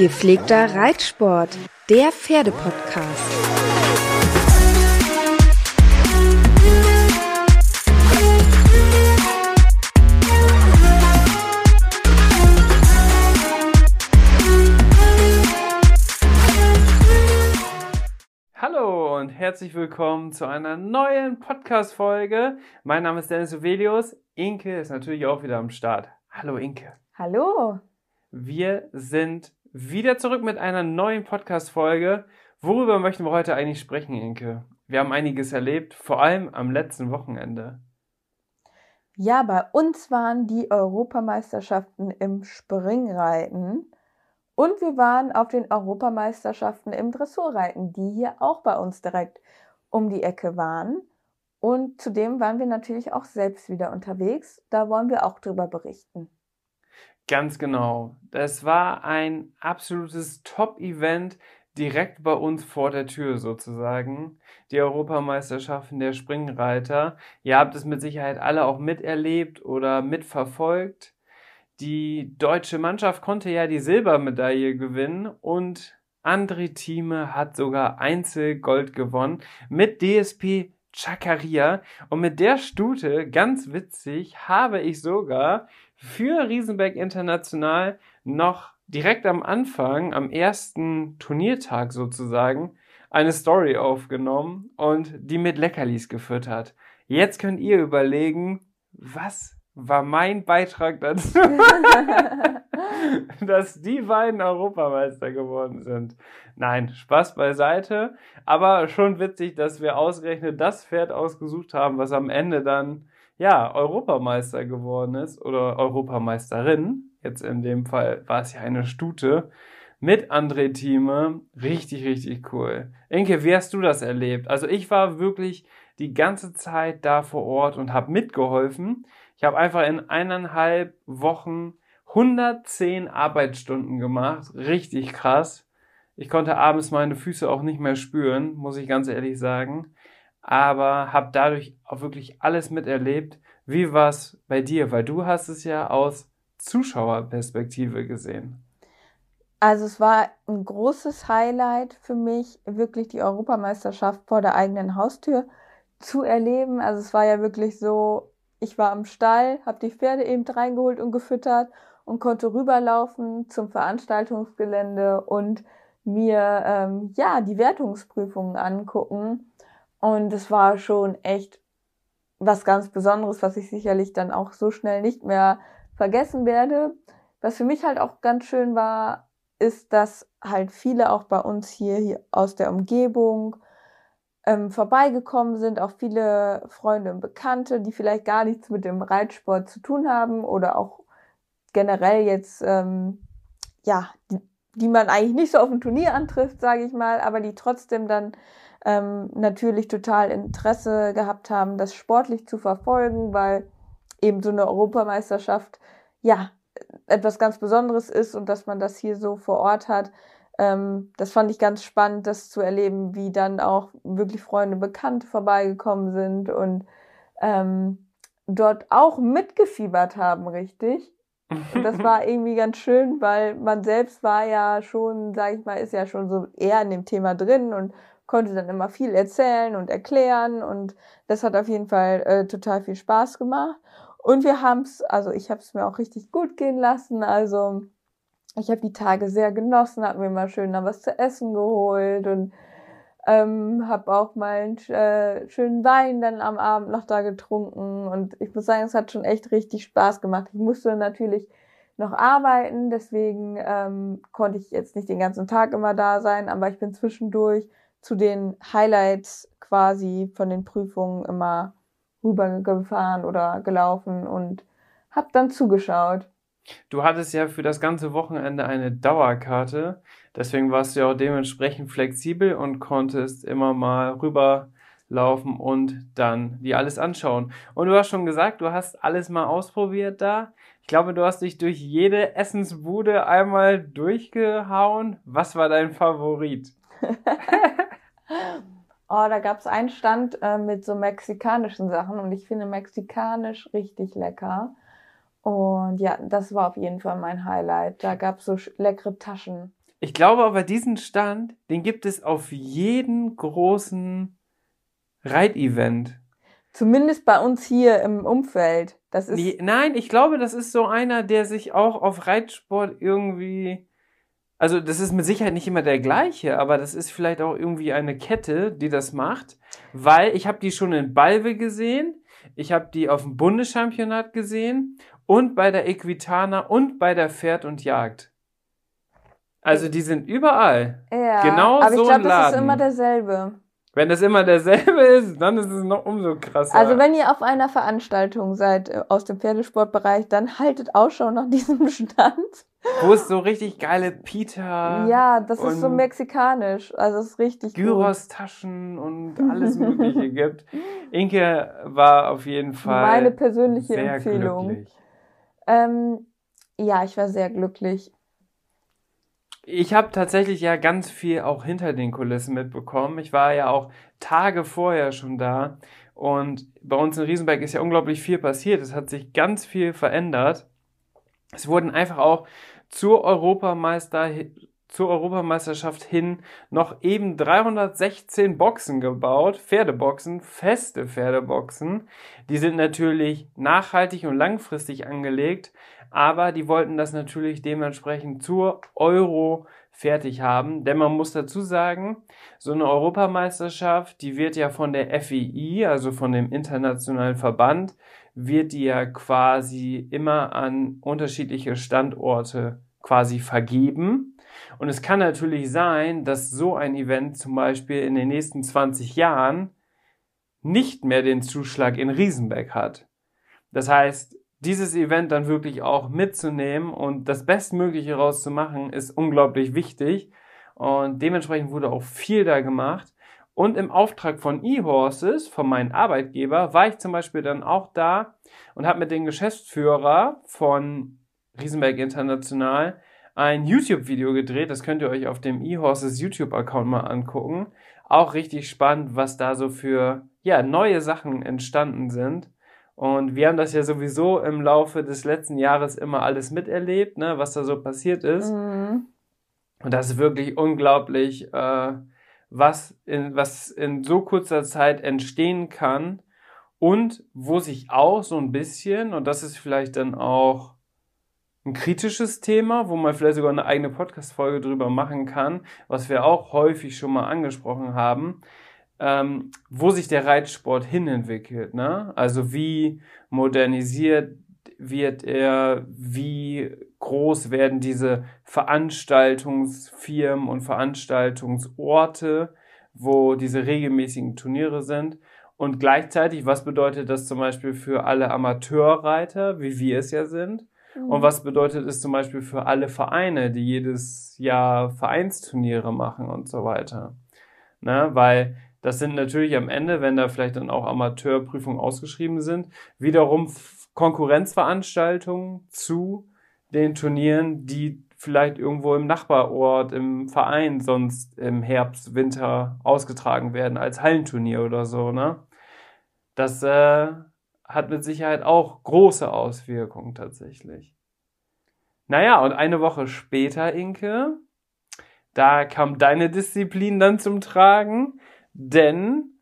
Gepflegter Reitsport, der Pferdepodcast. Hallo und herzlich willkommen zu einer neuen Podcast-Folge. Mein Name ist Dennis Uvelius. Inke ist natürlich auch wieder am Start. Hallo Inke. Hallo. Wir sind wieder zurück mit einer neuen Podcast-Folge. Worüber möchten wir heute eigentlich sprechen, Inke? Wir haben einiges erlebt, vor allem am letzten Wochenende. Ja, bei uns waren die Europameisterschaften im Springreiten und wir waren auf den Europameisterschaften im Dressurreiten, die hier auch bei uns direkt um die Ecke waren. Und zudem waren wir natürlich auch selbst wieder unterwegs. Da wollen wir auch drüber berichten. Ganz genau. Das war ein absolutes Top-Event direkt bei uns vor der Tür sozusagen. Die Europameisterschaften der Springreiter. Ihr habt es mit Sicherheit alle auch miterlebt oder mitverfolgt. Die deutsche Mannschaft konnte ja die Silbermedaille gewinnen und André Thieme hat sogar Einzelgold gewonnen mit DSP Chakaria. Und mit der Stute, ganz witzig, habe ich sogar für Riesenberg International noch direkt am Anfang, am ersten Turniertag sozusagen, eine Story aufgenommen und die mit Leckerlis geführt hat. Jetzt könnt ihr überlegen, was war mein Beitrag dazu, dass die beiden Europameister geworden sind. Nein, Spaß beiseite, aber schon witzig, dass wir ausgerechnet das Pferd ausgesucht haben, was am Ende dann ja, Europameister geworden ist oder Europameisterin. Jetzt in dem Fall war es ja eine Stute mit André Thieme. Richtig, richtig cool. Inke, wie hast du das erlebt? Also ich war wirklich die ganze Zeit da vor Ort und habe mitgeholfen. Ich habe einfach in eineinhalb Wochen 110 Arbeitsstunden gemacht. Richtig krass. Ich konnte abends meine Füße auch nicht mehr spüren, muss ich ganz ehrlich sagen aber habe dadurch auch wirklich alles miterlebt. Wie war es bei dir? Weil du hast es ja aus Zuschauerperspektive gesehen. Also es war ein großes Highlight für mich, wirklich die Europameisterschaft vor der eigenen Haustür zu erleben. Also es war ja wirklich so, ich war am Stall, habe die Pferde eben reingeholt und gefüttert und konnte rüberlaufen zum Veranstaltungsgelände und mir ähm, ja die Wertungsprüfungen angucken und es war schon echt was ganz Besonderes, was ich sicherlich dann auch so schnell nicht mehr vergessen werde. Was für mich halt auch ganz schön war, ist, dass halt viele auch bei uns hier, hier aus der Umgebung ähm, vorbeigekommen sind, auch viele Freunde und Bekannte, die vielleicht gar nichts mit dem Reitsport zu tun haben oder auch generell jetzt, ähm, ja, die, die man eigentlich nicht so auf dem Turnier antrifft, sage ich mal, aber die trotzdem dann ähm, natürlich total Interesse gehabt haben, das sportlich zu verfolgen, weil eben so eine Europameisterschaft ja etwas ganz Besonderes ist und dass man das hier so vor Ort hat. Ähm, das fand ich ganz spannend, das zu erleben, wie dann auch wirklich Freunde, Bekannte vorbeigekommen sind und ähm, dort auch mitgefiebert haben, richtig. Und das war irgendwie ganz schön, weil man selbst war ja schon, sag ich mal, ist ja schon so eher in dem Thema drin und konnte dann immer viel erzählen und erklären und das hat auf jeden Fall äh, total viel Spaß gemacht. Und wir haben es, also ich habe es mir auch richtig gut gehen lassen. Also ich habe die Tage sehr genossen, habe mir mal schön noch was zu essen geholt und ähm, habe auch mal einen äh, schönen Wein dann am Abend noch da getrunken. Und ich muss sagen, es hat schon echt richtig Spaß gemacht. Ich musste natürlich noch arbeiten, deswegen ähm, konnte ich jetzt nicht den ganzen Tag immer da sein, aber ich bin zwischendurch zu den Highlights quasi von den Prüfungen immer rübergefahren oder gelaufen und habe dann zugeschaut. Du hattest ja für das ganze Wochenende eine Dauerkarte, deswegen warst du ja auch dementsprechend flexibel und konntest immer mal rüberlaufen und dann dir alles anschauen. Und du hast schon gesagt, du hast alles mal ausprobiert da. Ich glaube, du hast dich durch jede Essensbude einmal durchgehauen. Was war dein Favorit? oh, da gab es einen Stand äh, mit so mexikanischen Sachen und ich finde mexikanisch richtig lecker. Und ja, das war auf jeden Fall mein Highlight. Da gab es so leckere Taschen. Ich glaube aber, diesen Stand, den gibt es auf jeden großen Reitevent. Zumindest bei uns hier im Umfeld. Das ist nee, nein, ich glaube, das ist so einer, der sich auch auf Reitsport irgendwie. Also, das ist mit Sicherheit nicht immer der gleiche, aber das ist vielleicht auch irgendwie eine Kette, die das macht. Weil ich habe die schon in Balve gesehen, ich habe die auf dem Bundeschampionat gesehen und bei der Equitana und bei der Pferd und Jagd. Also die sind überall. Ja, genau aber so ich glaube, das ist immer derselbe. Wenn das immer derselbe ist, dann ist es noch umso krasser. Also wenn ihr auf einer Veranstaltung seid äh, aus dem Pferdesportbereich, dann haltet Ausschau nach diesem Stand. Wo es so richtig geile Pita. Ja, das ist so mexikanisch. Also es ist richtig Gyros-Taschen und alles Mögliche gibt. Inke war auf jeden Fall. Meine persönliche Empfehlung. Glücklich. Ähm, ja, ich war sehr glücklich. Ich habe tatsächlich ja ganz viel auch hinter den Kulissen mitbekommen. Ich war ja auch Tage vorher schon da. Und bei uns in Riesenberg ist ja unglaublich viel passiert. Es hat sich ganz viel verändert. Es wurden einfach auch zur Europameister, zur Europameisterschaft hin noch eben 316 Boxen gebaut, Pferdeboxen, feste Pferdeboxen. Die sind natürlich nachhaltig und langfristig angelegt, aber die wollten das natürlich dementsprechend zur Euro fertig haben, denn man muss dazu sagen, so eine Europameisterschaft, die wird ja von der FII, also von dem internationalen Verband, wird ja quasi immer an unterschiedliche Standorte quasi vergeben. Und es kann natürlich sein, dass so ein Event zum Beispiel in den nächsten 20 Jahren nicht mehr den Zuschlag in Riesenbeck hat. Das heißt, dieses Event dann wirklich auch mitzunehmen und das Bestmögliche rauszumachen, ist unglaublich wichtig. Und dementsprechend wurde auch viel da gemacht. Und im Auftrag von eHorses, von meinem Arbeitgeber, war ich zum Beispiel dann auch da und habe mit dem Geschäftsführer von Riesenberg International ein YouTube-Video gedreht. Das könnt ihr euch auf dem eHorses YouTube-Account mal angucken. Auch richtig spannend, was da so für ja, neue Sachen entstanden sind. Und wir haben das ja sowieso im Laufe des letzten Jahres immer alles miterlebt, ne, was da so passiert ist. Mhm. Und das ist wirklich unglaublich, äh, was, in, was in so kurzer Zeit entstehen kann und wo sich auch so ein bisschen, und das ist vielleicht dann auch ein kritisches Thema, wo man vielleicht sogar eine eigene Podcast-Folge drüber machen kann, was wir auch häufig schon mal angesprochen haben, ähm, wo sich der Reitsport hinentwickelt. Ne? Also wie modernisiert wird er, wie groß werden diese Veranstaltungsfirmen und Veranstaltungsorte, wo diese regelmäßigen Turniere sind. Und gleichzeitig, was bedeutet das zum Beispiel für alle Amateurreiter, wie wir es ja sind? Und mhm. was bedeutet es zum Beispiel für alle Vereine, die jedes Jahr Vereinsturniere machen und so weiter? Ne? Weil das sind natürlich am Ende, wenn da vielleicht dann auch Amateurprüfungen ausgeschrieben sind, wiederum Konkurrenzveranstaltungen zu den Turnieren, die vielleicht irgendwo im Nachbarort, im Verein sonst im Herbst, Winter ausgetragen werden, als Hallenturnier oder so, ne? Das äh, hat mit Sicherheit auch große Auswirkungen tatsächlich. Naja, und eine Woche später, Inke, da kam deine Disziplin dann zum Tragen, denn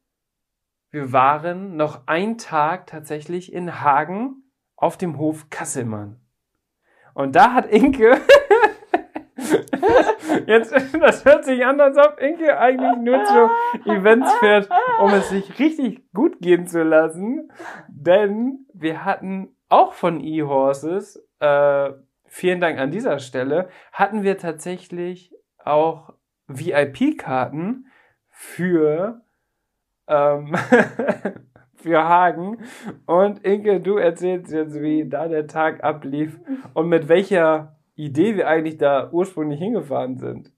wir waren noch einen Tag tatsächlich in Hagen auf dem Hof Kasselmann. Und da hat Inke Jetzt, das hört sich an, als ob Inke eigentlich nur zu Events fährt, um es sich richtig gut gehen zu lassen. Denn wir hatten auch von eHorses, äh, vielen Dank an dieser Stelle, hatten wir tatsächlich auch VIP-Karten für, ähm, für Hagen. Und Inke, du erzählst jetzt, wie da der Tag ablief und mit welcher Idee wir eigentlich da ursprünglich hingefahren sind.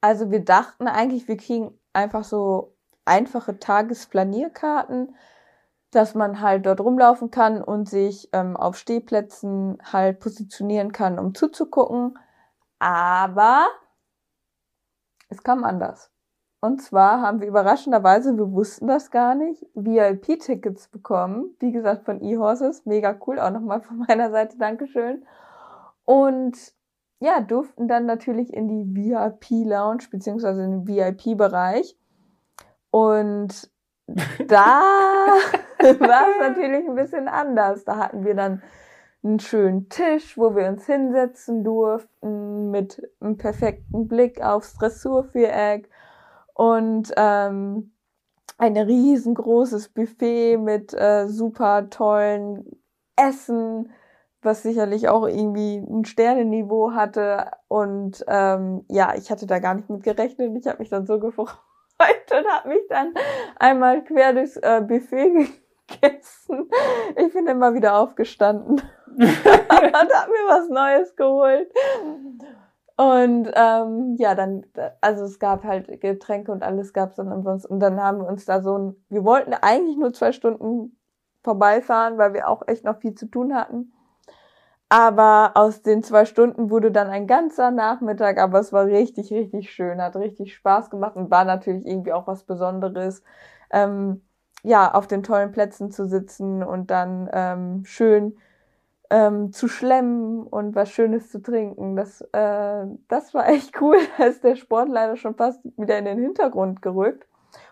Also wir dachten eigentlich, wir kriegen einfach so einfache Tagesplanierkarten, dass man halt dort rumlaufen kann und sich ähm, auf Stehplätzen halt positionieren kann, um zuzugucken. Aber es kam anders. Und zwar haben wir überraschenderweise, wir wussten das gar nicht, VIP-Tickets bekommen. Wie gesagt, von eHorses. Mega cool. Auch nochmal von meiner Seite Dankeschön. Und ja, durften dann natürlich in die VIP-Lounge beziehungsweise in den VIP-Bereich. Und da war es natürlich ein bisschen anders. Da hatten wir dann einen schönen Tisch, wo wir uns hinsetzen durften, mit einem perfekten Blick aufs Dressurviereck und ähm, ein riesengroßes Buffet mit äh, super tollen Essen, was sicherlich auch irgendwie ein Sternenniveau hatte. Und ähm, ja, ich hatte da gar nicht mit gerechnet. Ich habe mich dann so gefreut und habe mich dann einmal quer durchs äh, Buffet gegessen. Ich bin immer wieder aufgestanden und habe mir was Neues geholt. Und ähm, ja, dann, also es gab halt Getränke und alles gab es dann umsonst. Und dann haben wir uns da so ein, wir wollten eigentlich nur zwei Stunden vorbeifahren, weil wir auch echt noch viel zu tun hatten. Aber aus den zwei Stunden wurde dann ein ganzer Nachmittag, aber es war richtig, richtig schön, hat richtig Spaß gemacht und war natürlich irgendwie auch was Besonderes, ähm, ja, auf den tollen Plätzen zu sitzen und dann ähm, schön ähm, zu schlemmen und was Schönes zu trinken. Das, äh, das war echt cool. Da ist der Sport leider schon fast wieder in den Hintergrund gerückt.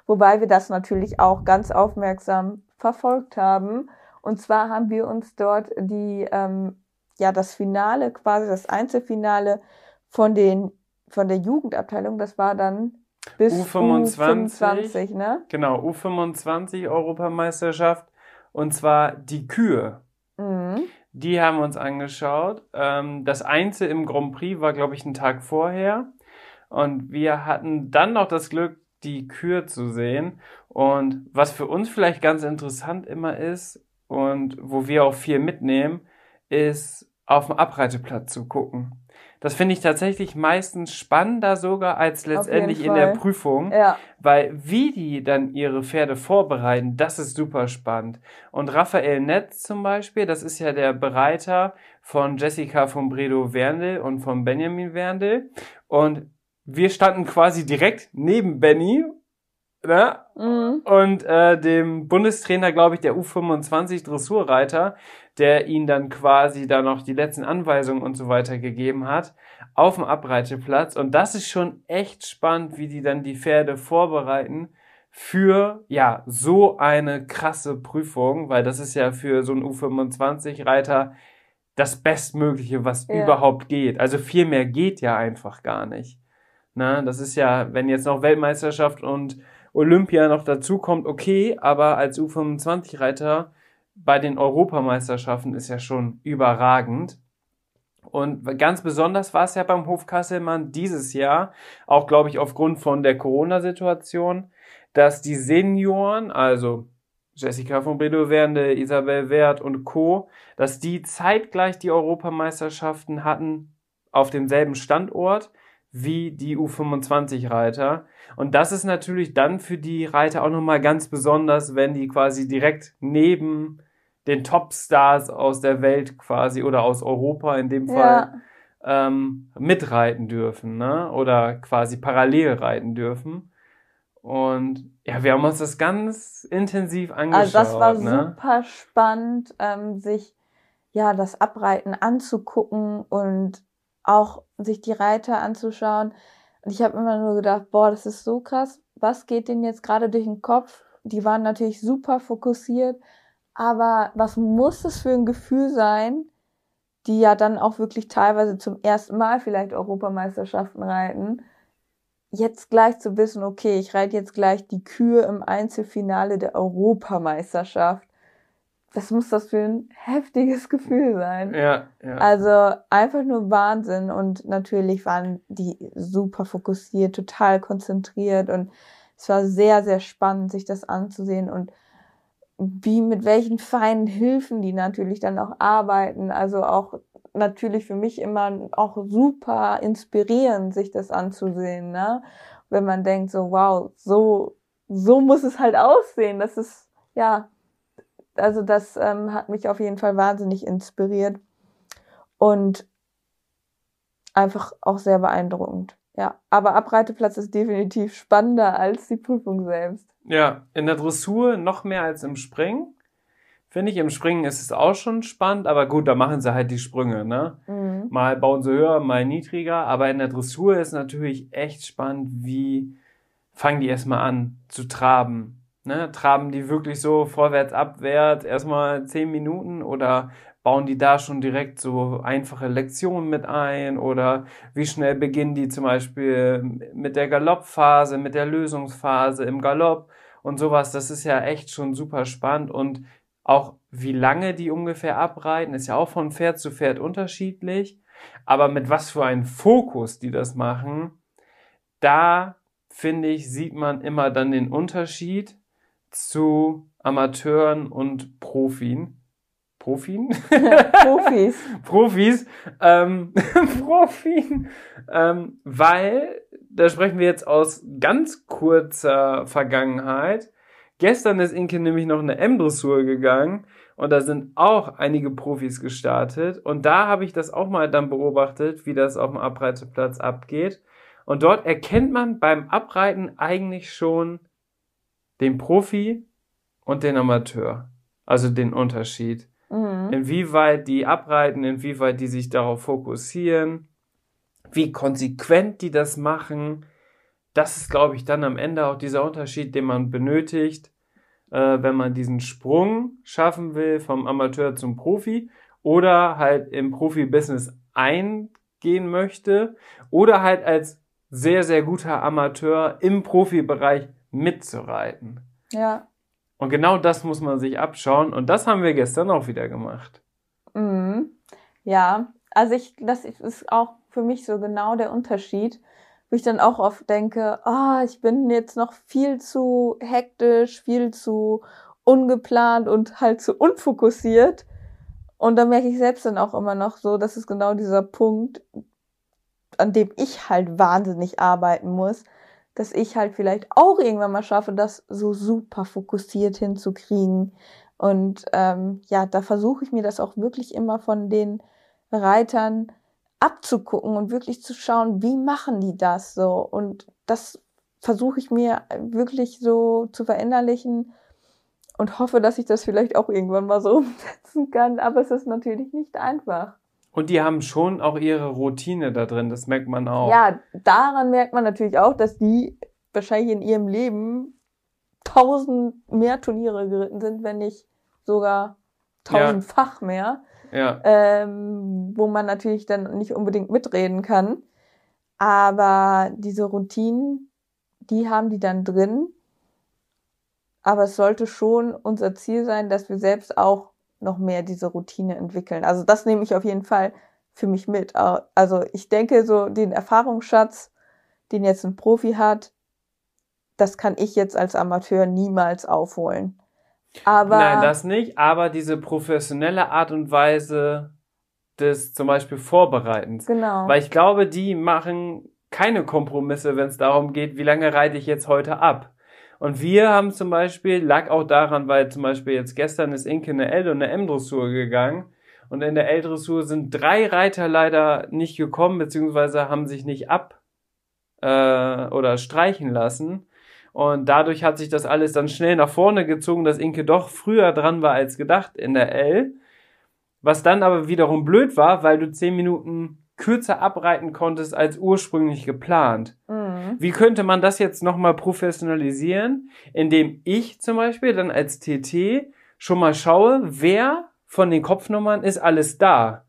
Wobei wir das natürlich auch ganz aufmerksam verfolgt haben. Und zwar haben wir uns dort die, ähm, ja, das Finale, quasi das Einzelfinale von den, von der Jugendabteilung, das war dann bis U25, U25 ne? Genau, U25 Europameisterschaft. Und zwar die Kühe. Mhm. Die haben wir uns angeschaut. Ähm, das Einzel im Grand Prix war, glaube ich, ein Tag vorher. Und wir hatten dann noch das Glück, die Kür zu sehen. Und was für uns vielleicht ganz interessant immer ist und wo wir auch viel mitnehmen, ist auf dem Abreiteplatz zu gucken. Das finde ich tatsächlich meistens spannender sogar als letztendlich in der Prüfung. Ja. Weil wie die dann ihre Pferde vorbereiten, das ist super spannend. Und Raphael Netz zum Beispiel, das ist ja der Bereiter von Jessica von Bredo Werndl und von Benjamin Werndl. Und wir standen quasi direkt neben Benny ne? Mhm. und äh, dem Bundestrainer, glaube ich, der U25 Dressurreiter, der ihn dann quasi da noch die letzten Anweisungen und so weiter gegeben hat, auf dem Abreiteplatz. Und das ist schon echt spannend, wie die dann die Pferde vorbereiten für, ja, so eine krasse Prüfung, weil das ist ja für so einen U25-Reiter das Bestmögliche, was ja. überhaupt geht. Also viel mehr geht ja einfach gar nicht. Na, das ist ja, wenn jetzt noch Weltmeisterschaft und Olympia noch dazu kommt, okay, aber als U25-Reiter bei den Europameisterschaften ist ja schon überragend. Und ganz besonders war es ja beim Hof Kasselmann dieses Jahr, auch glaube ich aufgrund von der Corona-Situation, dass die Senioren, also Jessica von Bredow-Wernde, Isabel Wert und Co., dass die zeitgleich die Europameisterschaften hatten auf demselben Standort wie die U25-Reiter. Und das ist natürlich dann für die Reiter auch nochmal ganz besonders, wenn die quasi direkt neben den Topstars aus der Welt quasi oder aus Europa in dem Fall ja. ähm, mitreiten dürfen, ne? Oder quasi parallel reiten dürfen. Und ja, wir haben uns das ganz intensiv angeschaut. Also das war ne? super spannend, ähm, sich ja das Abreiten anzugucken und auch sich die Reiter anzuschauen. Ich habe immer nur gedacht, boah, das ist so krass. Was geht denen jetzt gerade durch den Kopf? Die waren natürlich super fokussiert. Aber was muss es für ein Gefühl sein, die ja dann auch wirklich teilweise zum ersten Mal vielleicht Europameisterschaften reiten, jetzt gleich zu wissen, okay, ich reite jetzt gleich die Kühe im Einzelfinale der Europameisterschaft was muss das für ein heftiges Gefühl sein? Ja, ja. Also einfach nur Wahnsinn und natürlich waren die super fokussiert, total konzentriert und es war sehr, sehr spannend, sich das anzusehen und wie mit welchen feinen Hilfen die natürlich dann auch arbeiten. Also auch natürlich für mich immer auch super inspirierend, sich das anzusehen, ne? Wenn man denkt so, wow, so, so muss es halt aussehen. Das ist, ja, also das ähm, hat mich auf jeden Fall wahnsinnig inspiriert und einfach auch sehr beeindruckend. Ja, aber Abreiteplatz ist definitiv spannender als die Prüfung selbst. Ja, in der Dressur noch mehr als im Springen. Finde ich, im Springen ist es auch schon spannend, aber gut, da machen sie halt die Sprünge, ne? Mhm. Mal bauen sie höher, mal niedriger, aber in der Dressur ist natürlich echt spannend, wie fangen die erstmal an zu traben. Ne? Traben die wirklich so vorwärts, abwärts, erstmal zehn Minuten oder bauen die da schon direkt so einfache Lektionen mit ein oder wie schnell beginnen die zum Beispiel mit der Galoppphase, mit der Lösungsphase im Galopp und sowas. Das ist ja echt schon super spannend und auch wie lange die ungefähr abreiten, ist ja auch von Pferd zu Pferd unterschiedlich. Aber mit was für einem Fokus die das machen, da finde ich, sieht man immer dann den Unterschied zu Amateuren und Profien. Profien? Profis. Profis. Ähm, Profien. Ähm, weil, da sprechen wir jetzt aus ganz kurzer Vergangenheit. Gestern ist Inke nämlich noch eine M-Dressur gegangen und da sind auch einige Profis gestartet. Und da habe ich das auch mal dann beobachtet, wie das auf dem Abreiteplatz abgeht. Und dort erkennt man beim Abreiten eigentlich schon den Profi und den Amateur. Also den Unterschied. Mhm. Inwieweit die abreiten, inwieweit die sich darauf fokussieren, wie konsequent die das machen. Das ist, glaube ich, dann am Ende auch dieser Unterschied, den man benötigt, äh, wenn man diesen Sprung schaffen will vom Amateur zum Profi oder halt im Profi-Business eingehen möchte oder halt als sehr, sehr guter Amateur im Profibereich mitzureiten. Ja. Und genau das muss man sich abschauen. Und das haben wir gestern auch wieder gemacht. Mhm. Ja, also ich, das ist auch für mich so genau der Unterschied, wo ich dann auch oft denke, ah, oh, ich bin jetzt noch viel zu hektisch, viel zu ungeplant und halt zu unfokussiert. Und da merke ich selbst dann auch immer noch so, das ist genau dieser Punkt, an dem ich halt wahnsinnig arbeiten muss, dass ich halt vielleicht auch irgendwann mal schaffe, das so super fokussiert hinzukriegen. Und ähm, ja, da versuche ich mir das auch wirklich immer von den Reitern abzugucken und wirklich zu schauen, wie machen die das so. Und das versuche ich mir wirklich so zu verinnerlichen und hoffe, dass ich das vielleicht auch irgendwann mal so umsetzen kann. Aber es ist natürlich nicht einfach. Und die haben schon auch ihre Routine da drin, das merkt man auch. Ja, daran merkt man natürlich auch, dass die wahrscheinlich in ihrem Leben tausend mehr Turniere geritten sind, wenn nicht sogar tausendfach ja. mehr. Ja. Ähm, wo man natürlich dann nicht unbedingt mitreden kann. Aber diese Routinen, die haben die dann drin. Aber es sollte schon unser Ziel sein, dass wir selbst auch noch mehr diese Routine entwickeln. Also das nehme ich auf jeden Fall für mich mit. Also ich denke, so den Erfahrungsschatz, den jetzt ein Profi hat, das kann ich jetzt als Amateur niemals aufholen. Aber Nein, das nicht, aber diese professionelle Art und Weise des zum Beispiel Vorbereitens. Genau. Weil ich glaube, die machen keine Kompromisse, wenn es darum geht, wie lange reite ich jetzt heute ab. Und wir haben zum Beispiel, lag auch daran, weil zum Beispiel jetzt gestern ist Inke eine L- und eine M-Dressur gegangen. Und in der L-Dressur sind drei Reiter leider nicht gekommen, beziehungsweise haben sich nicht ab äh, oder streichen lassen. Und dadurch hat sich das alles dann schnell nach vorne gezogen, dass Inke doch früher dran war als gedacht in der L. Was dann aber wiederum blöd war, weil du zehn Minuten kürzer abreiten konntest als ursprünglich geplant. Mhm. Wie könnte man das jetzt nochmal professionalisieren, indem ich zum Beispiel dann als TT schon mal schaue, wer von den Kopfnummern ist alles da.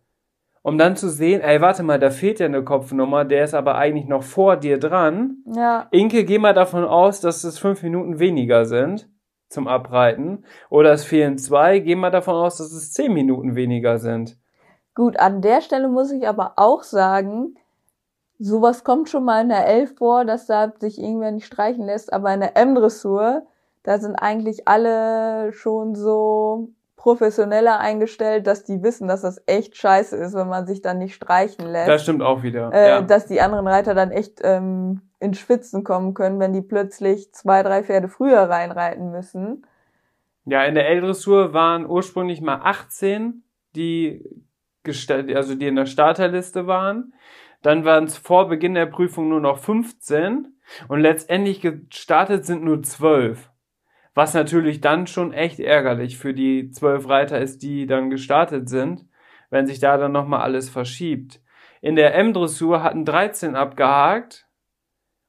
Um dann zu sehen, ey, warte mal, da fehlt ja eine Kopfnummer, der ist aber eigentlich noch vor dir dran. Ja. Inke, geh mal davon aus, dass es fünf Minuten weniger sind zum Abreiten. Oder es fehlen zwei, geh mal davon aus, dass es zehn Minuten weniger sind. Gut, an der Stelle muss ich aber auch sagen, sowas kommt schon mal in der Elf vor, dass da sich irgendwer nicht streichen lässt, aber in der M-Dressur, da sind eigentlich alle schon so professioneller eingestellt, dass die wissen, dass das echt scheiße ist, wenn man sich dann nicht streichen lässt. Das stimmt auch wieder. Äh, ja. Dass die anderen Reiter dann echt ähm, in Schwitzen kommen können, wenn die plötzlich zwei, drei Pferde früher reinreiten müssen. Ja, in der L-Dressur waren ursprünglich mal 18, die, also die in der Starterliste waren. Dann waren es vor Beginn der Prüfung nur noch 15 und letztendlich gestartet sind nur 12. Was natürlich dann schon echt ärgerlich für die zwölf Reiter ist, die dann gestartet sind, wenn sich da dann nochmal alles verschiebt. In der M-Dressur hatten 13 abgehakt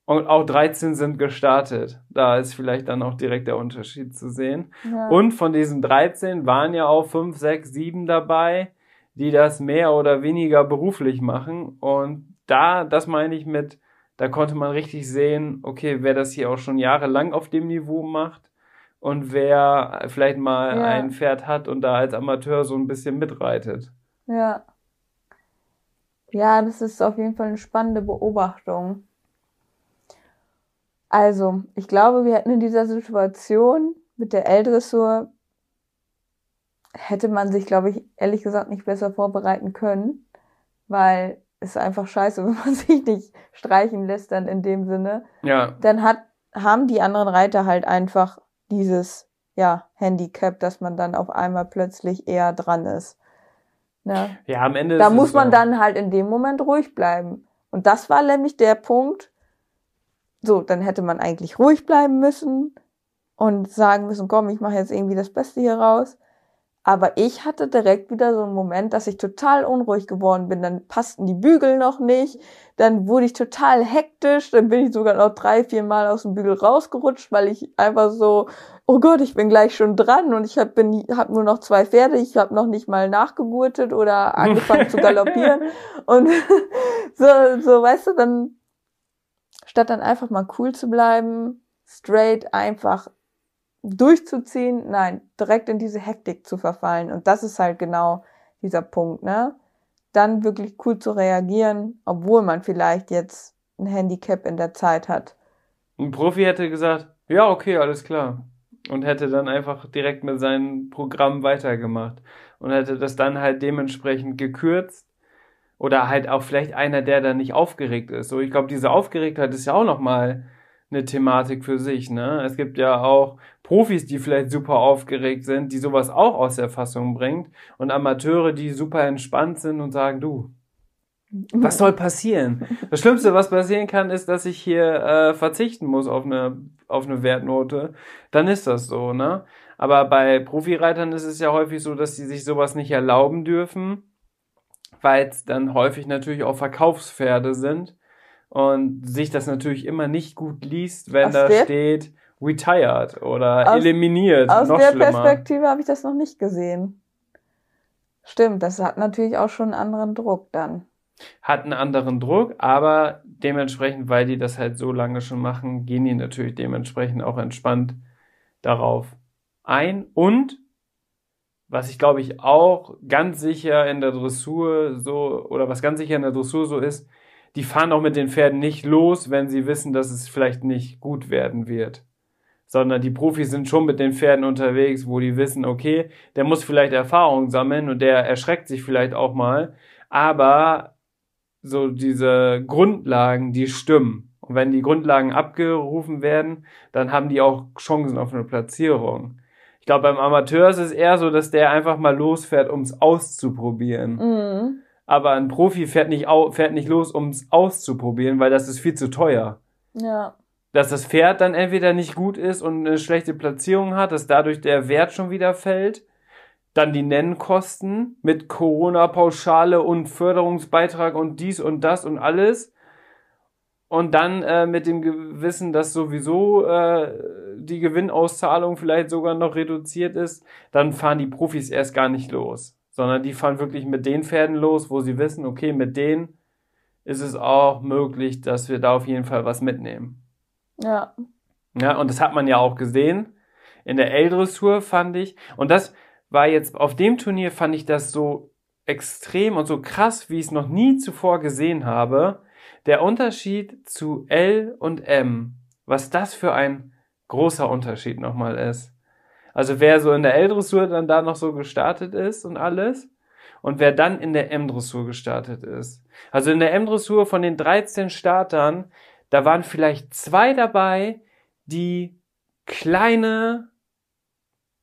und auch 13 sind gestartet. Da ist vielleicht dann auch direkt der Unterschied zu sehen. Ja. Und von diesen 13 waren ja auch 5, 6, 7 dabei, die das mehr oder weniger beruflich machen. Und da, das meine ich mit, da konnte man richtig sehen, okay, wer das hier auch schon jahrelang auf dem Niveau macht, und wer vielleicht mal ja. ein Pferd hat und da als Amateur so ein bisschen mitreitet. Ja. Ja, das ist auf jeden Fall eine spannende Beobachtung. Also, ich glaube, wir hätten in dieser Situation mit der L-Dressur hätte man sich, glaube ich, ehrlich gesagt nicht besser vorbereiten können, weil es einfach scheiße, wenn man sich nicht streichen lässt dann in dem Sinne. Ja. Dann hat, haben die anderen Reiter halt einfach dieses ja, Handicap, dass man dann auf einmal plötzlich eher dran ist. Ne? Ja, am Ende. Da muss man so. dann halt in dem Moment ruhig bleiben. Und das war nämlich der Punkt. So, dann hätte man eigentlich ruhig bleiben müssen und sagen müssen, komm, ich mache jetzt irgendwie das Beste hier raus. Aber ich hatte direkt wieder so einen Moment, dass ich total unruhig geworden bin. Dann passten die Bügel noch nicht. Dann wurde ich total hektisch. Dann bin ich sogar noch drei, vier Mal aus dem Bügel rausgerutscht, weil ich einfach so, oh Gott, ich bin gleich schon dran und ich habe hab nur noch zwei Pferde. Ich habe noch nicht mal nachgegurtet oder angefangen zu galoppieren. Und so, so, weißt du, dann statt dann einfach mal cool zu bleiben, straight einfach durchzuziehen, nein, direkt in diese Hektik zu verfallen. Und das ist halt genau dieser Punkt, ne? Dann wirklich cool zu reagieren, obwohl man vielleicht jetzt ein Handicap in der Zeit hat. Ein Profi hätte gesagt, ja, okay, alles klar. Und hätte dann einfach direkt mit seinem Programm weitergemacht. Und hätte das dann halt dementsprechend gekürzt. Oder halt auch vielleicht einer, der da nicht aufgeregt ist. So, ich glaube, diese Aufgeregtheit ist ja auch nochmal eine Thematik für sich. Ne? Es gibt ja auch Profis, die vielleicht super aufgeregt sind, die sowas auch aus der Fassung bringt und Amateure, die super entspannt sind und sagen, du, was soll passieren? Das Schlimmste, was passieren kann, ist, dass ich hier äh, verzichten muss auf eine, auf eine Wertnote. Dann ist das so, ne? Aber bei Profireitern ist es ja häufig so, dass sie sich sowas nicht erlauben dürfen, weil es dann häufig natürlich auch Verkaufspferde sind und sich das natürlich immer nicht gut liest, wenn aus da steht retired oder aus, eliminiert. Aus der schlimmer. Perspektive habe ich das noch nicht gesehen. Stimmt, das hat natürlich auch schon einen anderen Druck dann. Hat einen anderen Druck, aber dementsprechend, weil die das halt so lange schon machen, gehen die natürlich dementsprechend auch entspannt darauf ein. Und was ich glaube ich auch ganz sicher in der Dressur so, oder was ganz sicher in der Dressur so ist, die fahren auch mit den Pferden nicht los, wenn sie wissen, dass es vielleicht nicht gut werden wird. Sondern die Profis sind schon mit den Pferden unterwegs, wo die wissen, okay, der muss vielleicht Erfahrung sammeln und der erschreckt sich vielleicht auch mal. Aber so diese Grundlagen, die stimmen. Und wenn die Grundlagen abgerufen werden, dann haben die auch Chancen auf eine Platzierung. Ich glaube, beim Amateur ist es eher so, dass der einfach mal losfährt, um es auszuprobieren. Mhm aber ein Profi fährt nicht, au fährt nicht los, um es auszuprobieren, weil das ist viel zu teuer. Ja. Dass das Pferd dann entweder nicht gut ist und eine schlechte Platzierung hat, dass dadurch der Wert schon wieder fällt. Dann die Nennkosten mit Corona-Pauschale und Förderungsbeitrag und dies und das und alles. Und dann äh, mit dem Gewissen, dass sowieso äh, die Gewinnauszahlung vielleicht sogar noch reduziert ist, dann fahren die Profis erst gar nicht los sondern die fahren wirklich mit den Pferden los, wo sie wissen, okay, mit denen ist es auch möglich, dass wir da auf jeden Fall was mitnehmen. Ja. Ja, und das hat man ja auch gesehen. In der L-Dressur fand ich, und das war jetzt auf dem Turnier fand ich das so extrem und so krass, wie ich es noch nie zuvor gesehen habe, Der Unterschied zu L und M, was das für ein großer Unterschied nochmal ist. Also wer so in der L-Dressur dann da noch so gestartet ist und alles und wer dann in der M-Dressur gestartet ist. Also in der M-Dressur von den 13 Startern, da waren vielleicht zwei dabei, die kleine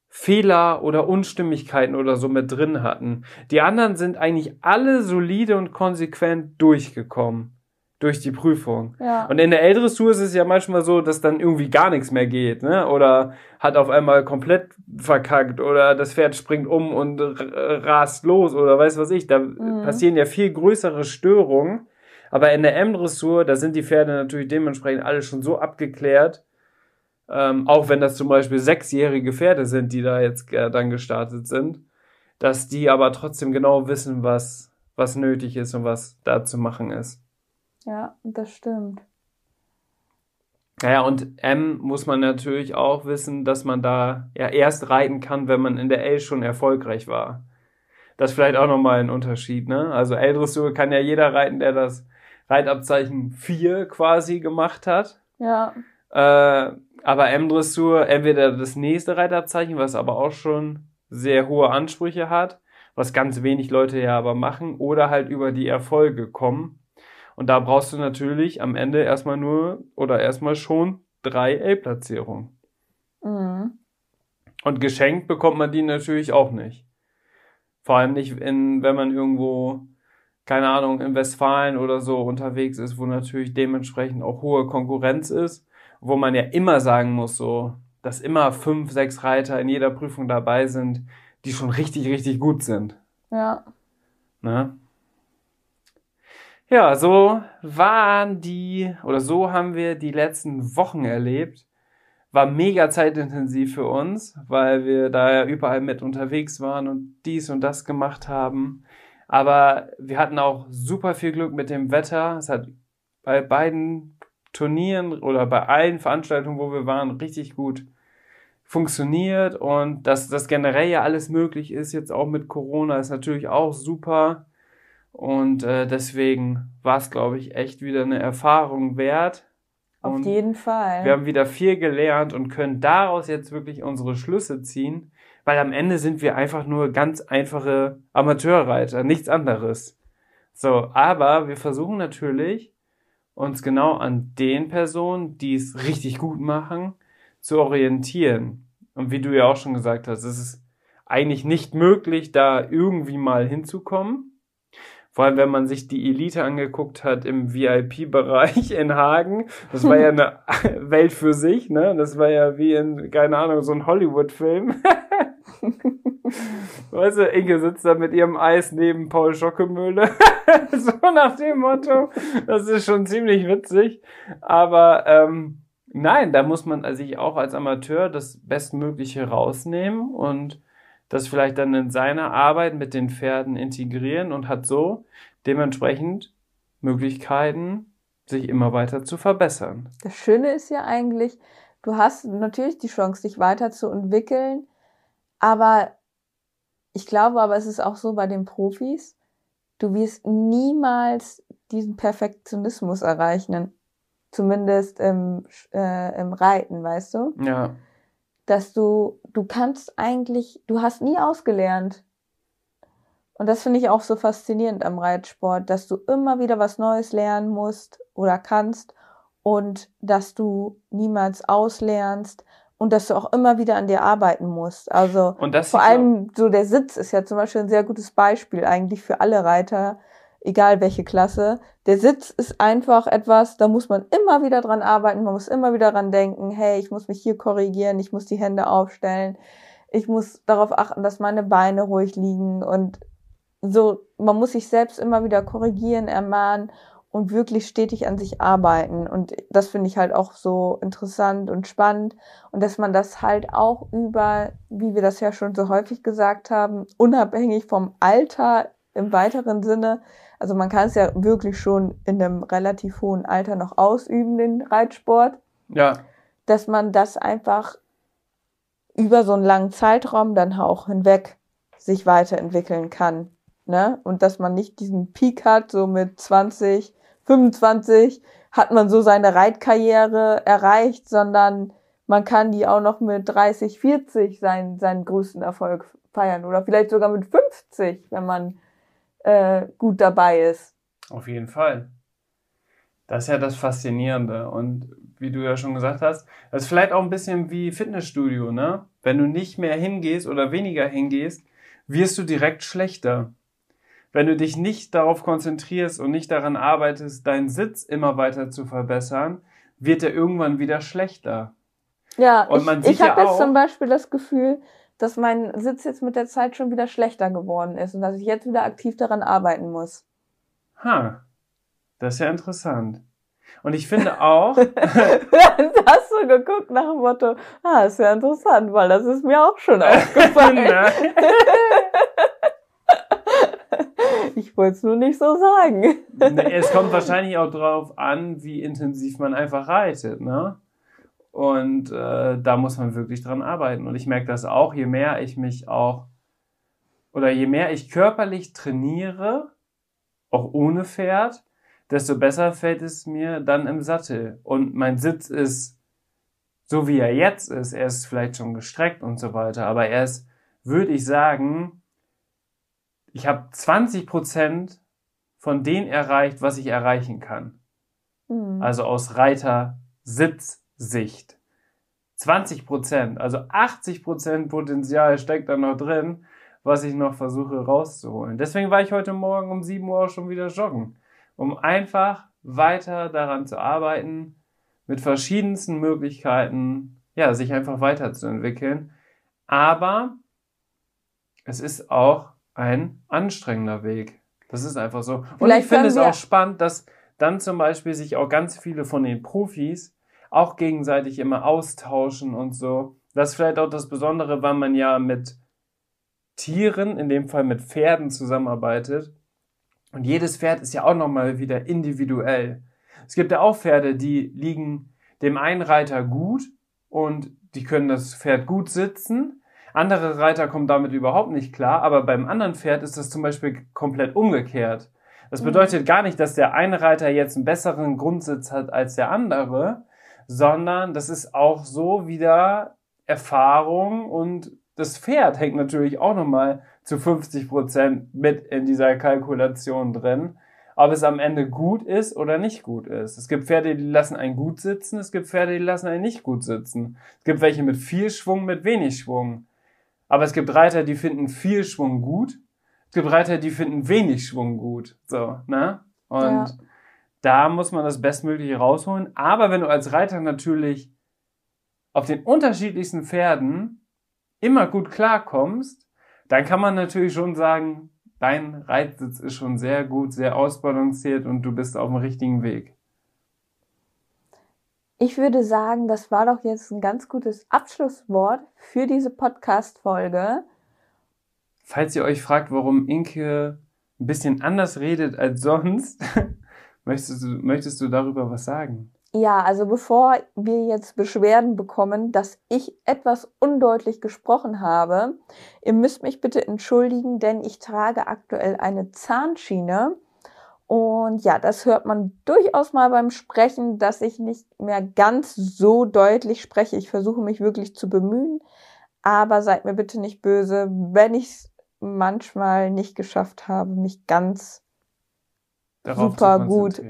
Fehler oder Unstimmigkeiten oder so mit drin hatten. Die anderen sind eigentlich alle solide und konsequent durchgekommen durch die Prüfung. Ja. Und in der L-Dressur ist es ja manchmal so, dass dann irgendwie gar nichts mehr geht, ne? Oder hat auf einmal komplett verkackt oder das Pferd springt um und rast los oder weiß was ich. Da Mhm. passieren ja viel größere Störungen. Aber in der M-Dressur, da sind die Pferde natürlich dementsprechend alle schon so abgeklärt, ähm, auch wenn das zum Beispiel sechsjährige Pferde sind, die da jetzt äh, dann gestartet sind, dass die aber trotzdem genau wissen, was, was nötig ist und was da zu machen ist. Ja, das stimmt. Naja, und M muss man natürlich auch wissen, dass man da ja erst reiten kann, wenn man in der L schon erfolgreich war. Das ist vielleicht auch nochmal ein Unterschied, ne? Also L-Dressur kann ja jeder reiten, der das Reitabzeichen 4 quasi gemacht hat. Ja, Äh, aber M-Dressur, entweder das nächste Reitabzeichen, was aber auch schon sehr hohe Ansprüche hat, was ganz wenig Leute ja aber machen, oder halt über die Erfolge kommen. Und da brauchst du natürlich am Ende erstmal nur oder erstmal schon drei L-Platzierungen. mhm. Und geschenkt bekommt man die natürlich auch nicht. Vor allem nicht, in, wenn man irgendwo, keine Ahnung, in Westfalen oder so unterwegs ist, wo natürlich dementsprechend auch hohe Konkurrenz ist, wo man ja immer sagen muss, so, dass immer fünf, sechs Reiter in jeder Prüfung dabei sind, die schon richtig, richtig gut sind. ja, Ne? Ja, so waren die, oder so haben wir die letzten Wochen erlebt. War mega zeitintensiv für uns, weil wir da ja überall mit unterwegs waren und dies und das gemacht haben. Aber wir hatten auch super viel Glück mit dem Wetter. Es hat bei beiden Turnieren oder bei allen Veranstaltungen, wo wir waren, richtig gut funktioniert und dass das generell ja alles möglich ist, jetzt auch mit Corona, ist natürlich auch super. Und äh, deswegen war es, glaube ich, echt wieder eine Erfahrung wert. auf Und jeden Fall. wir haben wieder viel gelernt und können daraus jetzt wirklich unsere Schlüsse ziehen, weil am Ende sind wir einfach nur ganz einfache Amateurreiter, nichts anderes. So, aber wir versuchen natürlich, uns genau an den Personen, die es richtig gut machen, zu orientieren. Und wie du ja auch schon gesagt hast, es ist eigentlich nicht möglich, da irgendwie mal hinzukommen. Vor allem, wenn man sich die Elite angeguckt hat im VIP-Bereich in Hagen. Das war ja eine Welt für sich, ne? Das war ja wie in, keine Ahnung, so ein Hollywood-Film. weißt du, Inge sitzt da mit ihrem Eis neben Paul Schockemöhle. so nach dem Motto. Das ist schon ziemlich witzig. Aber ähm, nein, da muss man sich auch als Amateur das Bestmögliche rausnehmen und das vielleicht dann in seiner Arbeit mit den Pferden integrieren und hat so dementsprechend Möglichkeiten, sich immer weiter zu verbessern. Das Schöne ist ja eigentlich, du hast natürlich die Chance, dich weiterzuentwickeln, aber ich glaube aber, es ist auch so bei den Profis, du wirst niemals diesen Perfektionismus erreichen, zumindest im, äh, im Reiten, weißt du? Ja, Dass du, du kannst eigentlich, du hast nie ausgelernt. Und das finde ich auch so faszinierend am Reitsport, dass du immer wieder was Neues lernen musst oder kannst und dass du niemals auslernst und dass du auch immer wieder an dir arbeiten musst. Also und das vor allem so der Sitz ist ja zum Beispiel ein sehr gutes Beispiel eigentlich für alle Reiter, egal welche Klasse. Der Sitz ist einfach etwas, da muss man immer wieder dran arbeiten, man muss immer wieder dran denken, hey, ich muss mich hier korrigieren, ich muss die Hände aufstellen, ich muss darauf achten, dass meine Beine ruhig liegen und so, man muss sich selbst immer wieder korrigieren, ermahnen und wirklich stetig an sich arbeiten. Und das finde ich halt auch so interessant und spannend. Und dass man das halt auch über, wie wir das ja schon so häufig gesagt haben, unabhängig vom Alter im weiteren Sinne, also man kann es ja wirklich schon in einem relativ hohen Alter noch ausüben, den Reitsport, ja, dass man das einfach über so einen langen Zeitraum dann auch hinweg sich weiterentwickeln kann. Ne? Und dass man nicht diesen Peak hat, so mit 20, 25 hat man so seine Reitkarriere erreicht, sondern man kann die auch noch mit 30, 40 seinen, seinen größten Erfolg feiern oder vielleicht sogar mit 50, wenn man äh, gut dabei ist. Auf jeden Fall. Das ist ja das Faszinierende. Und wie du ja schon gesagt hast, das ist vielleicht auch ein bisschen wie Fitnessstudio, ne? Wenn du nicht mehr hingehst oder weniger hingehst, wirst du direkt schlechter. Wenn du dich nicht darauf konzentrierst und nicht daran arbeitest, deinen Sitz immer weiter zu verbessern, wird er irgendwann wieder schlechter. Ja, und man ich, ich habe ja jetzt zum Beispiel das Gefühl, dass mein Sitz jetzt mit der Zeit schon wieder schlechter geworden ist und dass ich jetzt wieder aktiv daran arbeiten muss. Ha, das ist ja interessant. Und ich finde auch. hast du geguckt nach dem Motto, ah, ist ja interessant, weil das ist mir auch schon aufgefallen. Ne? ich wollte es nur nicht so sagen. es kommt wahrscheinlich auch drauf an, wie intensiv man einfach reitet, ne? Und äh, da muss man wirklich dran arbeiten. Und ich merke das auch, je mehr ich mich auch oder je mehr ich körperlich trainiere, auch ohne Pferd, desto besser fällt es mir dann im Sattel. Und mein Sitz ist so wie er jetzt ist. Er ist vielleicht schon gestreckt und so weiter, aber er ist, würde ich sagen, ich habe 20 Prozent von dem erreicht, was ich erreichen kann. Mhm. Also aus Reiter Sitz Sicht. 20 Prozent, also 80 Prozent Potenzial steckt da noch drin, was ich noch versuche rauszuholen. Deswegen war ich heute Morgen um 7 Uhr schon wieder joggen, um einfach weiter daran zu arbeiten, mit verschiedensten Möglichkeiten, ja, sich einfach weiterzuentwickeln. Aber es ist auch ein anstrengender Weg. Das ist einfach so. Und Vielleicht ich finde es auch spannend, dass dann zum Beispiel sich auch ganz viele von den Profis auch gegenseitig immer austauschen und so. Das ist vielleicht auch das Besondere, weil man ja mit Tieren, in dem Fall mit Pferden zusammenarbeitet. Und jedes Pferd ist ja auch nochmal wieder individuell. Es gibt ja auch Pferde, die liegen dem einen Reiter gut und die können das Pferd gut sitzen. Andere Reiter kommen damit überhaupt nicht klar, aber beim anderen Pferd ist das zum Beispiel komplett umgekehrt. Das mhm. bedeutet gar nicht, dass der eine Reiter jetzt einen besseren Grundsitz hat als der andere, sondern das ist auch so wieder Erfahrung und das Pferd hängt natürlich auch nochmal zu 50 Prozent mit in dieser Kalkulation drin, ob es am Ende gut ist oder nicht gut ist. Es gibt Pferde, die lassen einen gut sitzen, es gibt Pferde, die lassen einen nicht gut sitzen. Es gibt welche mit viel Schwung, mit wenig Schwung. Aber es gibt Reiter, die finden viel Schwung gut. Es gibt Reiter, die finden wenig Schwung gut. So, ne? Und ja. Da muss man das Bestmögliche rausholen. Aber wenn du als Reiter natürlich auf den unterschiedlichsten Pferden immer gut klarkommst, dann kann man natürlich schon sagen, dein Reitsitz ist schon sehr gut, sehr ausbalanciert und du bist auf dem richtigen Weg. Ich würde sagen, das war doch jetzt ein ganz gutes Abschlusswort für diese Podcast-Folge. Falls ihr euch fragt, warum Inke ein bisschen anders redet als sonst, Möchtest du, möchtest du darüber was sagen? Ja, also bevor wir jetzt Beschwerden bekommen, dass ich etwas undeutlich gesprochen habe, ihr müsst mich bitte entschuldigen, denn ich trage aktuell eine Zahnschiene. Und ja, das hört man durchaus mal beim Sprechen, dass ich nicht mehr ganz so deutlich spreche. Ich versuche mich wirklich zu bemühen, aber seid mir bitte nicht böse, wenn ich es manchmal nicht geschafft habe, mich ganz super gut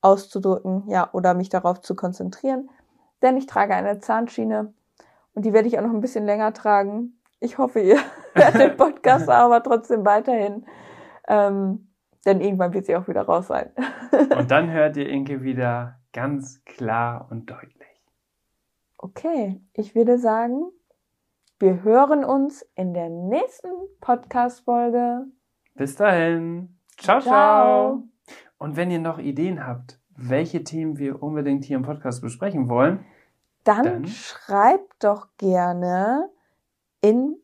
auszudrücken, ja, oder mich darauf zu konzentrieren. Denn ich trage eine Zahnschiene und die werde ich auch noch ein bisschen länger tragen. Ich hoffe, ihr hört den Podcast aber trotzdem weiterhin. Ähm, denn irgendwann wird sie auch wieder raus sein. und dann hört ihr Inke wieder ganz klar und deutlich. Okay, ich würde sagen, wir hören uns in der nächsten Podcast-Folge. Bis dahin. Ciao, ciao. ciao. Und wenn ihr noch Ideen habt, welche Themen wir unbedingt hier im Podcast besprechen wollen, dann, dann schreibt doch gerne in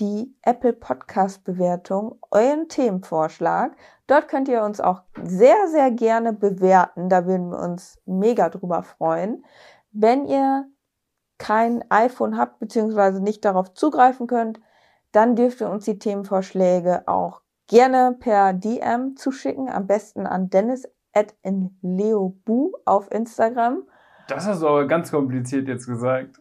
die Apple Podcast Bewertung euren Themenvorschlag. Dort könnt ihr uns auch sehr, sehr gerne bewerten. Da würden wir uns mega drüber freuen. Wenn ihr kein iPhone habt, beziehungsweise nicht darauf zugreifen könnt, dann dürft ihr uns die Themenvorschläge auch gerne per DM zuschicken, am besten an Dennis at leobu auf Instagram. Das hast du aber ganz kompliziert jetzt gesagt.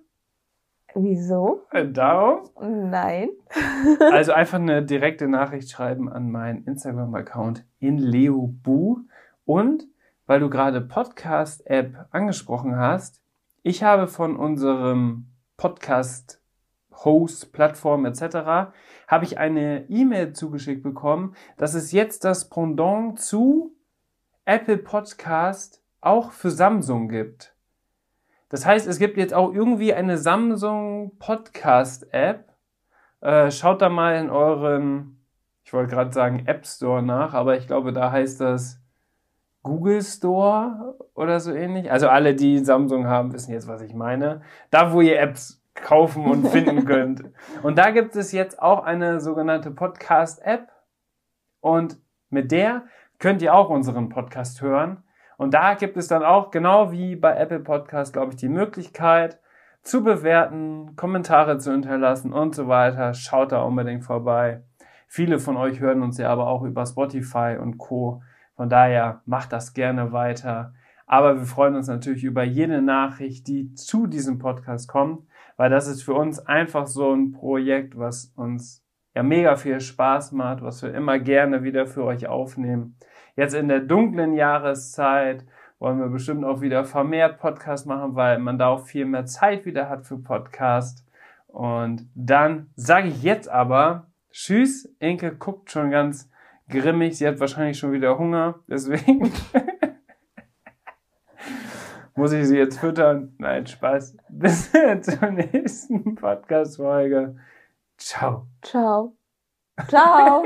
Wieso? Äh, darum? Nein. also einfach eine direkte Nachricht schreiben an meinen Instagram-Account in leobu. Und weil du gerade Podcast-App angesprochen hast, ich habe von unserem Podcast Host, Plattform etc. habe ich eine E-Mail zugeschickt bekommen, dass es jetzt das Pendant zu Apple Podcast auch für Samsung gibt. Das heißt, es gibt jetzt auch irgendwie eine Samsung Podcast App. Äh, schaut da mal in euren, ich wollte gerade sagen App Store nach, aber ich glaube, da heißt das Google Store oder so ähnlich. Also alle, die Samsung haben, wissen jetzt, was ich meine. Da, wo ihr Apps kaufen und finden könnt. Und da gibt es jetzt auch eine sogenannte Podcast-App. Und mit der könnt ihr auch unseren Podcast hören. Und da gibt es dann auch, genau wie bei Apple Podcast, glaube ich, die Möglichkeit zu bewerten, Kommentare zu hinterlassen und so weiter. Schaut da unbedingt vorbei. Viele von euch hören uns ja aber auch über Spotify und Co. Von daher macht das gerne weiter. Aber wir freuen uns natürlich über jede Nachricht, die zu diesem Podcast kommt, weil das ist für uns einfach so ein Projekt, was uns ja mega viel Spaß macht, was wir immer gerne wieder für euch aufnehmen. Jetzt in der dunklen Jahreszeit wollen wir bestimmt auch wieder vermehrt Podcast machen, weil man da auch viel mehr Zeit wieder hat für Podcast. Und dann sage ich jetzt aber Tschüss. Inke guckt schon ganz grimmig. Sie hat wahrscheinlich schon wieder Hunger. Deswegen muss ich sie jetzt füttern. Nein, Spaß. Bis zur nächsten Podcast-Folge. Ciao. Ciao. Ciao.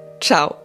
Ciao.